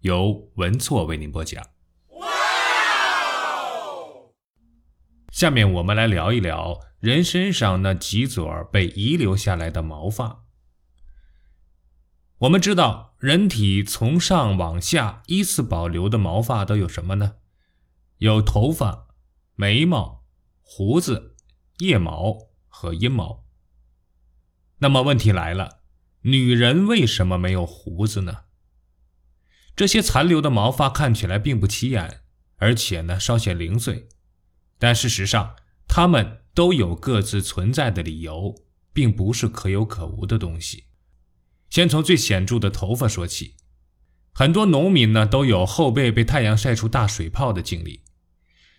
由文措为您播讲。下面我们来聊一聊人身上那几撮被遗留下来的毛发。我们知道，人体从上往下依次保留的毛发都有什么呢？有头发、眉毛、胡子、腋毛和阴毛。那么问题来了，女人为什么没有胡子呢？这些残留的毛发看起来并不起眼，而且呢稍显零碎，但事实上，它们都有各自存在的理由，并不是可有可无的东西。先从最显著的头发说起，很多农民呢都有后背被太阳晒出大水泡的经历。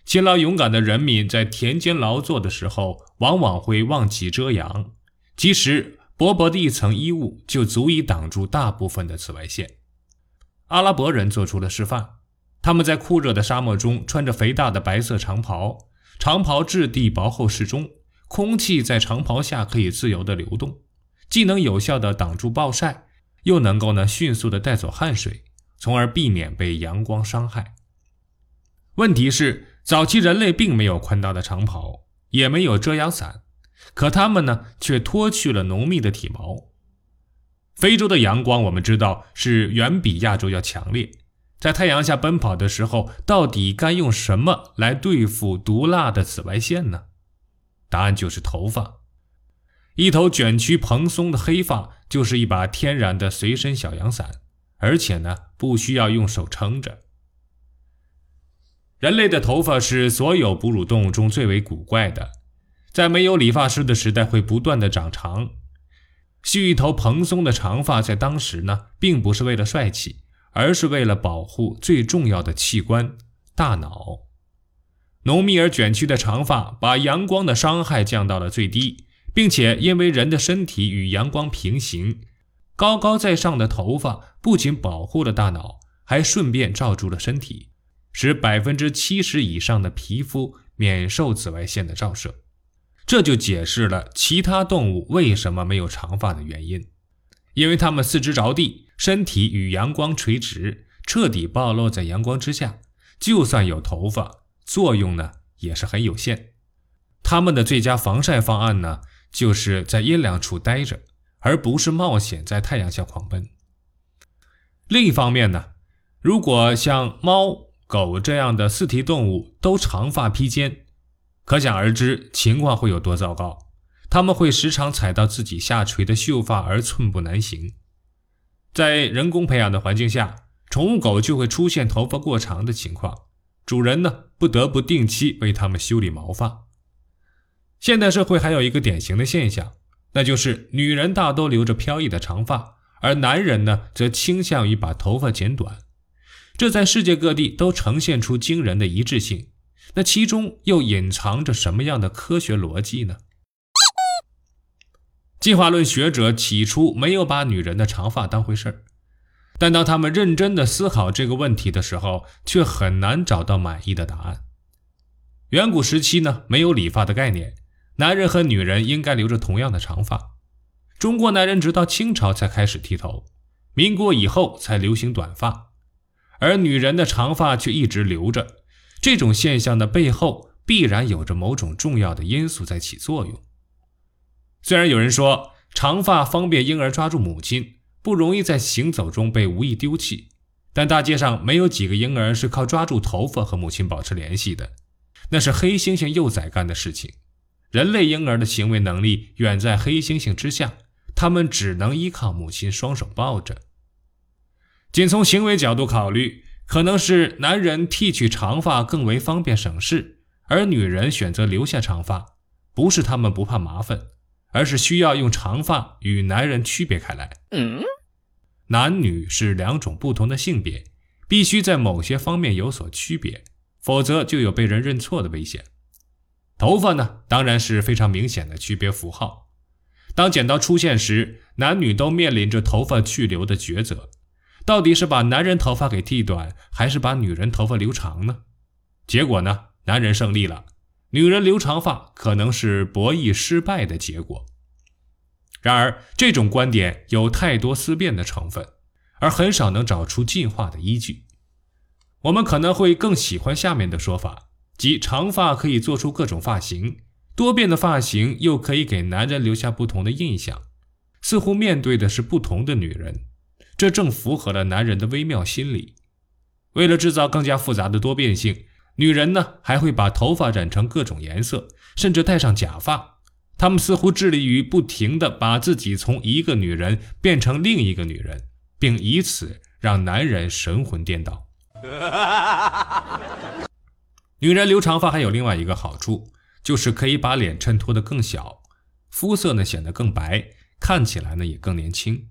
勤劳勇敢的人民在田间劳作的时候，往往会忘记遮阳，即使薄薄的一层衣物就足以挡住大部分的紫外线。阿拉伯人做出了示范，他们在酷热的沙漠中穿着肥大的白色长袍，长袍质地薄厚适中，空气在长袍下可以自由的流动，既能有效的挡住暴晒，又能够呢迅速的带走汗水，从而避免被阳光伤害。问题是，早期人类并没有宽大的长袍，也没有遮阳伞，可他们呢却脱去了浓密的体毛。非洲的阳光，我们知道是远比亚洲要强烈。在太阳下奔跑的时候，到底该用什么来对付毒辣的紫外线呢？答案就是头发。一头卷曲蓬松的黑发，就是一把天然的随身小阳伞，而且呢，不需要用手撑着。人类的头发是所有哺乳动物中最为古怪的，在没有理发师的时代，会不断的长长。蓄一头蓬松的长发，在当时呢，并不是为了帅气，而是为了保护最重要的器官——大脑。浓密而卷曲的长发把阳光的伤害降到了最低，并且因为人的身体与阳光平行，高高在上的头发不仅保护了大脑，还顺便罩住了身体，使百分之七十以上的皮肤免受紫外线的照射。这就解释了其他动物为什么没有长发的原因，因为它们四肢着地，身体与阳光垂直，彻底暴露在阳光之下。就算有头发，作用呢也是很有限。它们的最佳防晒方案呢，就是在阴凉处待着，而不是冒险在太阳下狂奔。另一方面呢，如果像猫、狗这样的四蹄动物都长发披肩。可想而知，情况会有多糟糕。他们会时常踩到自己下垂的秀发而寸步难行。在人工培养的环境下，宠物狗就会出现头发过长的情况，主人呢不得不定期为它们修理毛发。现代社会还有一个典型的现象，那就是女人大多留着飘逸的长发，而男人呢则倾向于把头发剪短。这在世界各地都呈现出惊人的一致性。那其中又隐藏着什么样的科学逻辑呢？进化论学者起初没有把女人的长发当回事儿，但当他们认真的思考这个问题的时候，却很难找到满意的答案。远古时期呢，没有理发的概念，男人和女人应该留着同样的长发。中国男人直到清朝才开始剃头，民国以后才流行短发，而女人的长发却一直留着。这种现象的背后必然有着某种重要的因素在起作用。虽然有人说长发方便婴儿抓住母亲，不容易在行走中被无意丢弃，但大街上没有几个婴儿是靠抓住头发和母亲保持联系的，那是黑猩猩幼崽干的事情。人类婴儿的行为能力远在黑猩猩之下，他们只能依靠母亲双手抱着。仅从行为角度考虑。可能是男人剃去长发更为方便省事，而女人选择留下长发，不是他们不怕麻烦，而是需要用长发与男人区别开来。嗯，男女是两种不同的性别，必须在某些方面有所区别，否则就有被人认错的危险。头发呢，当然是非常明显的区别符号。当剪刀出现时，男女都面临着头发去留的抉择：到底是把男人头发给剃短，还是把女人头发留长呢？结果呢，男人胜利了，女人留长发可能是博弈失败的结果。然而，这种观点有太多思辨的成分，而很少能找出进化的依据。我们可能会更喜欢下面的说法。即长发可以做出各种发型，多变的发型又可以给男人留下不同的印象，似乎面对的是不同的女人，这正符合了男人的微妙心理。为了制造更加复杂的多变性，女人呢还会把头发染成各种颜色，甚至戴上假发。她们似乎致力于不停地把自己从一个女人变成另一个女人，并以此让男人神魂颠倒。女人留长发还有另外一个好处，就是可以把脸衬托得更小，肤色呢显得更白，看起来呢也更年轻。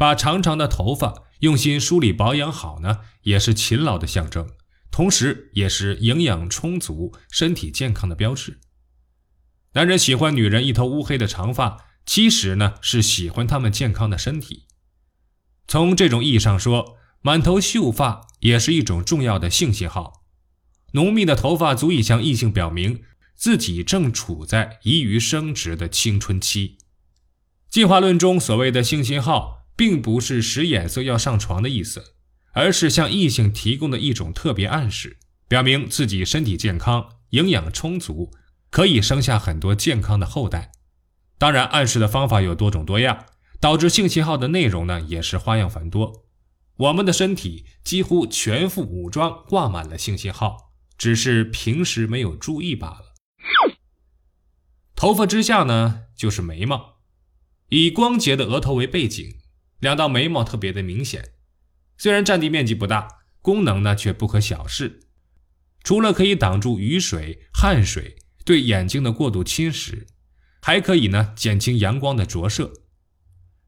把长长的头发用心梳理保养好呢，也是勤劳的象征，同时也是营养充足、身体健康的标志。男人喜欢女人一头乌黑的长发，其实呢是喜欢她们健康的身体。从这种意义上说，满头秀发也是一种重要的性信号。浓密的头发足以向异性表明自己正处在宜于生殖的青春期。进化论中所谓的性信号，并不是使眼色要上床的意思，而是向异性提供的一种特别暗示，表明自己身体健康、营养充足，可以生下很多健康的后代。当然，暗示的方法有多种多样，导致性信号的内容呢也是花样繁多。我们的身体几乎全副武装，挂满了性信号。只是平时没有注意罢了。头发之下呢，就是眉毛，以光洁的额头为背景，两道眉毛特别的明显。虽然占地面积不大，功能呢却不可小视。除了可以挡住雨水、汗水对眼睛的过度侵蚀，还可以呢减轻阳光的折射。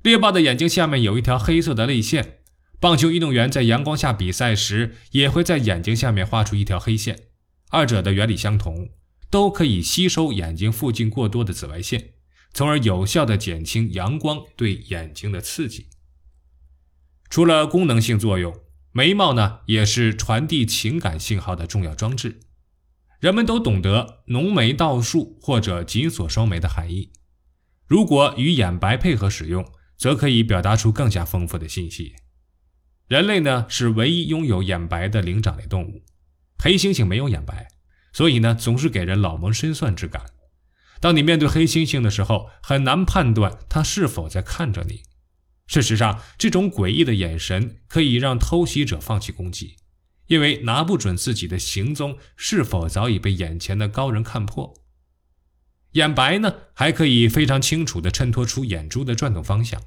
猎豹的眼睛下面有一条黑色的泪线。棒球运动员在阳光下比赛时，也会在眼睛下面画出一条黑线，二者的原理相同，都可以吸收眼睛附近过多的紫外线，从而有效的减轻阳光对眼睛的刺激。除了功能性作用，眉毛呢也是传递情感信号的重要装置。人们都懂得浓眉倒竖或者紧锁双眉的含义，如果与眼白配合使用，则可以表达出更加丰富的信息。人类呢是唯一拥有眼白的灵长类动物，黑猩猩没有眼白，所以呢总是给人老谋深算之感。当你面对黑猩猩的时候，很难判断它是否在看着你。事实上，这种诡异的眼神可以让偷袭者放弃攻击，因为拿不准自己的行踪是否早已被眼前的高人看破。眼白呢还可以非常清楚地衬托出眼珠的转动方向。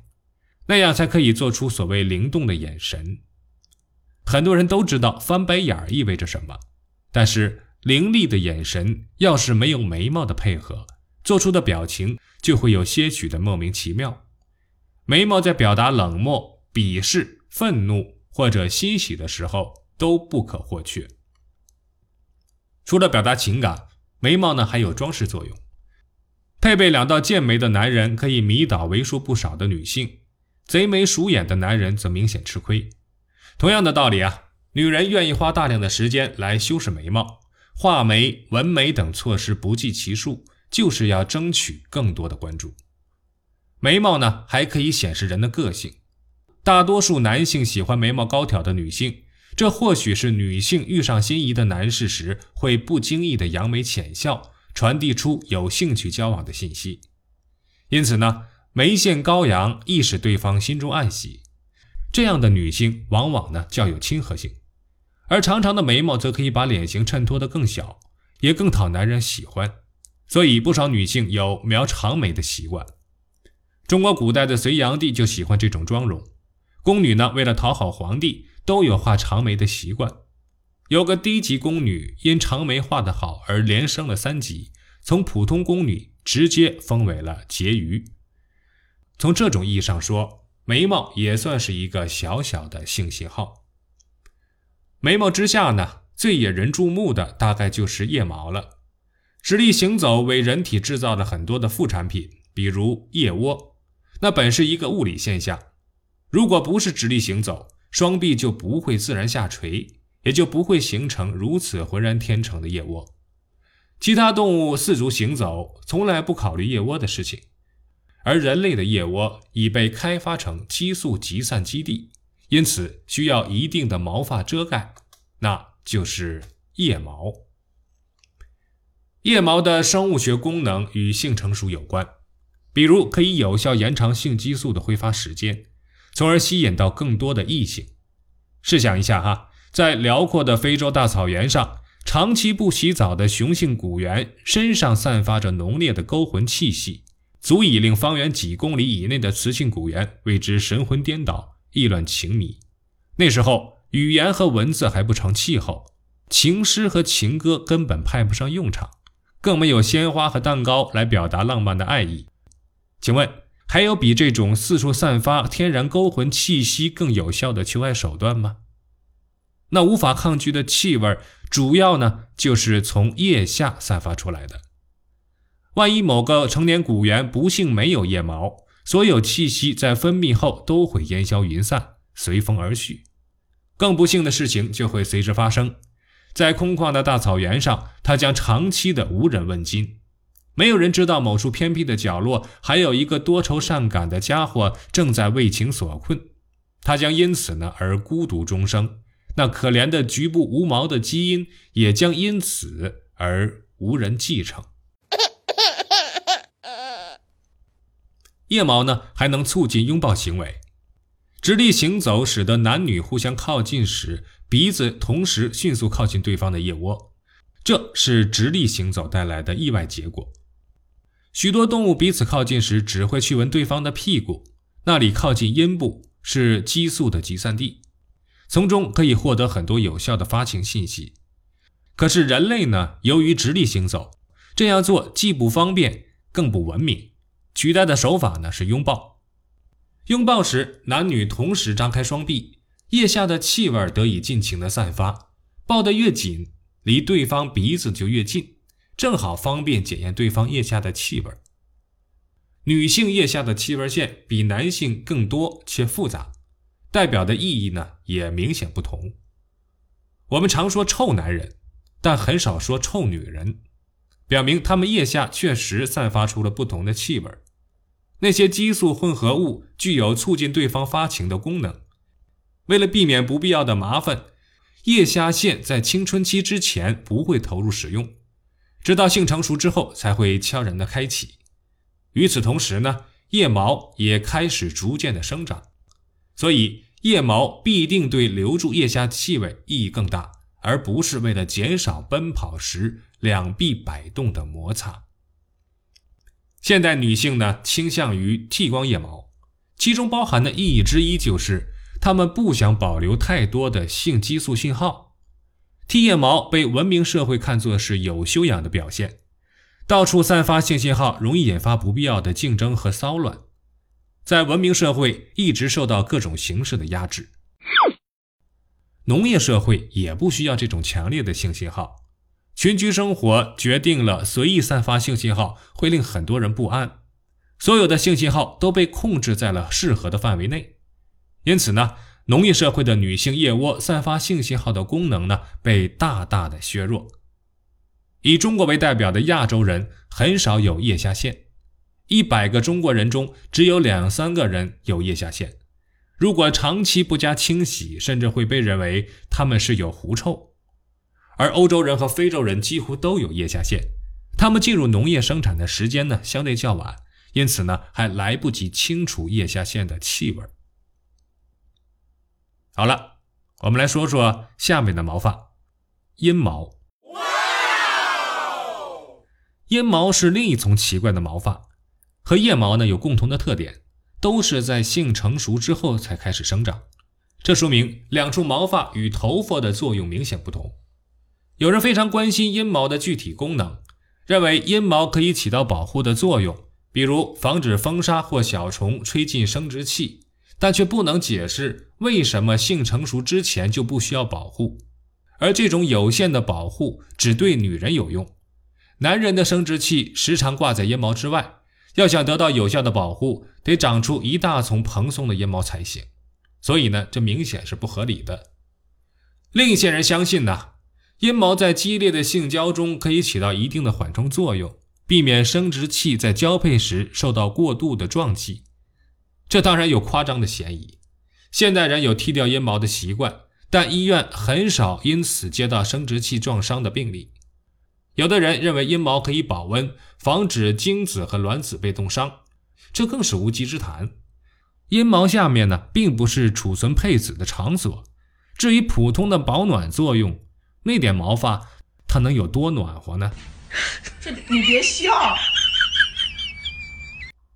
那样才可以做出所谓灵动的眼神。很多人都知道翻白眼意味着什么，但是凌厉的眼神要是没有眉毛的配合，做出的表情就会有些许的莫名其妙。眉毛在表达冷漠、鄙视、愤怒或者欣喜的时候都不可或缺。除了表达情感，眉毛呢还有装饰作用。配备两道剑眉的男人可以迷倒为数不少的女性。贼眉鼠眼的男人则明显吃亏。同样的道理啊，女人愿意花大量的时间来修饰眉毛、画眉、纹眉等措施不计其数，就是要争取更多的关注。眉毛呢，还可以显示人的个性。大多数男性喜欢眉毛高挑的女性，这或许是女性遇上心仪的男士时会不经意的扬眉浅笑，传递出有兴趣交往的信息。因此呢。眉线高扬，亦使对方心中暗喜。这样的女性往往呢较有亲和性，而长长的眉毛则可以把脸型衬托得更小，也更讨男人喜欢。所以不少女性有描长眉的习惯。中国古代的隋炀帝就喜欢这种妆容，宫女呢为了讨好皇帝，都有画长眉的习惯。有个低级宫女因长眉画得好而连升了三级，从普通宫女直接封为了婕妤。从这种意义上说，眉毛也算是一个小小的性信号。眉毛之下呢，最引人注目的大概就是腋毛了。直立行走为人体制造了很多的副产品，比如腋窝，那本是一个物理现象。如果不是直立行走，双臂就不会自然下垂，也就不会形成如此浑然天成的腋窝。其他动物四足行走，从来不考虑腋窝的事情，而人类的腋窝已被开发成激素集散基地，因此需要一定的毛发遮盖，那就是腋毛。腋毛的生物学功能与性成熟有关，比如可以有效延长性激素的挥发时间，从而吸引到更多的异性。试想一下哈，在辽阔的非洲大草原上，长期不洗澡的雄性古猿身上散发着浓烈的勾魂气息，足以令方圆几公里以内的雌性古猿为之神魂颠倒、意乱情迷。那时候，语言和文字还不成气候，情诗和情歌根本派不上用场。更没有鲜花和蛋糕来表达浪漫的爱意。请问，还有比这种四处散发天然勾魂气息更有效的求爱手段吗？那无法抗拒的气味，主要呢就是从腋下散发出来的。万一某个成年古猿不幸没有腋毛，所有气息在分泌后都会烟消云散，随风而去。更不幸的事情就会随之发生。在空旷的大草原上，他将长期的无人问津，没有人知道某处偏僻的角落还有一个多愁善感的家伙正在为情所困，他将因此呢而孤独终生。那可怜的局部无毛的基因也将因此而无人继承。腋毛呢还能促进拥抱行为，直立行走使得男女互相靠近时。鼻子同时迅速靠近对方的腋窝，这是直立行走带来的意外结果。许多动物彼此靠近时，只会去闻对方的屁股，那里靠近阴部，是激素的集散地，从中可以获得很多有效的发情信息。可是人类呢？由于直立行走，这样做既不方便，更不文明，取代的手法呢是拥抱。拥抱时，男女同时张开双臂。腋下的气味得以尽情的散发，抱得越紧，离对方鼻子就越近，正好方便检验对方腋下的气味。女性腋下的气味线比男性更多且复杂，代表的意义呢也明显不同。我们常说臭男人，但很少说臭女人，表明他们腋下确实散发出了不同的气味。那些激素混合物具有促进对方发情的功能。为了避免不必要的麻烦，腋下腺在青春期之前不会投入使用，直到性成熟之后才会悄然的开启。与此同时呢，腋毛也开始逐渐的生长，所以腋毛必定对留住腋下气味意义更大，而不是为了减少奔跑时两臂摆动的摩擦。现代女性呢倾向于剃光腋毛，其中包含的意义之一就是。她们不想保留太多的性激素信号，剃腋毛被文明社会看作是有修养的表现。到处散发性信号，容易引发不必要的竞争和骚乱，在文明社会一直受到各种形式的压制。农业社会也不需要这种强烈的性信号，群居生活决定了随意散发性信号会令很多人不安，所有的性信号都被控制在了适合的范围内。因此呢，农业社会的女性腋窝散发性信号的功能呢，被大大的削弱。以中国为代表的亚洲人很少有腋下腺，一百个中国人中只有两三个人有腋下腺。如果长期不加清洗，甚至会被认为他们是有狐臭。而欧洲人和非洲人几乎都有腋下腺，他们进入农业生产的时间呢相对较晚，因此呢还来不及清除腋下腺的气味。好了，我们来说说下面的毛发，阴毛。阴毛是另一丛奇怪的毛发，和腋毛呢有共同的特点，都是在性成熟之后才开始生长。这说明两处毛发与头发的作用明显不同。有人非常关心阴毛的具体功能，认为阴毛可以起到保护的作用，比如防止风沙或小虫吹进生殖器。但却不能解释为什么性成熟之前就不需要保护，而这种有限的保护只对女人有用。男人的生殖器时常挂在阴毛之外，要想得到有效的保护，得长出一大丛蓬松的阴毛才行。所以呢，这明显是不合理的。另一些人相信呢，阴毛在激烈的性交中可以起到一定的缓冲作用，避免生殖器在交配时受到过度的撞击。这当然有夸张的嫌疑。现代人有剃掉阴毛的习惯，但医院很少因此接到生殖器撞伤的病例。有的人认为阴毛可以保温，防止精子和卵子被冻伤，这更是无稽之谈。阴毛下面呢，并不是储存配子的场所。至于普通的保暖作用，那点毛发，它能有多暖和呢？这你别笑。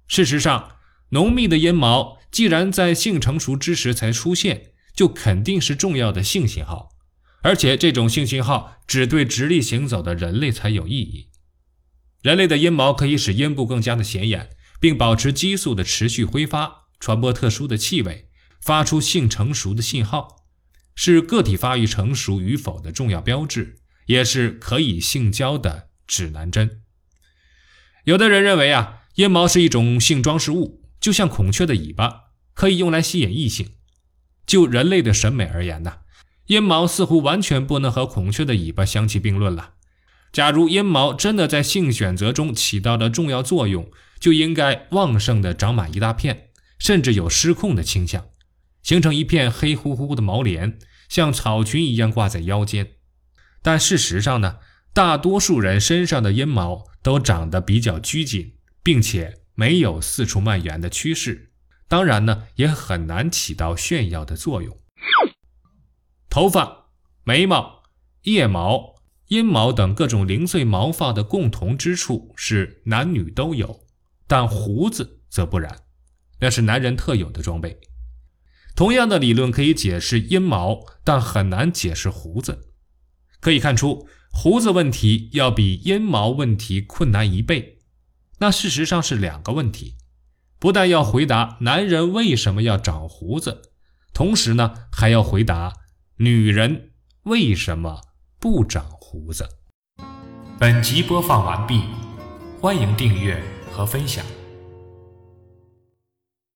事实上，浓密的阴毛既然在性成熟之时才出现，就肯定是重要的性信号。而且这种性信号只对直立行走的人类才有意义。人类的阴毛可以使阴部更加的显眼，并保持激素的持续挥发，传播特殊的气味，发出性成熟的信号，是个体发育成熟与否的重要标志，也是可以性交的指南针。有的人认为啊，阴毛是一种性装饰物，就像孔雀的尾巴，可以用来吸引异性。就人类的审美而言呢？阴毛似乎完全不能和孔雀的尾巴相提并论了。假如阴毛真的在性选择中起到了重要作用，就应该旺盛的长满一大片，甚至有失控的倾向，形成一片黑乎乎的毛帘，像草裙一样挂在腰间。但事实上呢，大多数人身上的阴毛都长得比较拘谨，并且没有四处蔓延的趋势。当然呢，也很难起到炫耀的作用。头发、眉毛、腋毛、阴毛等各种零碎毛发的共同之处是男女都有，但胡子则不然，那是男人特有的装备。同样的理论可以解释阴毛，但很难解释胡子。可以看出，胡子问题要比阴毛问题困难一倍。那事实上是两个问题，不但要回答男人为什么要长胡子，同时呢还要回答。女人为什么不长胡子？本集播放完毕，欢迎订阅和分享。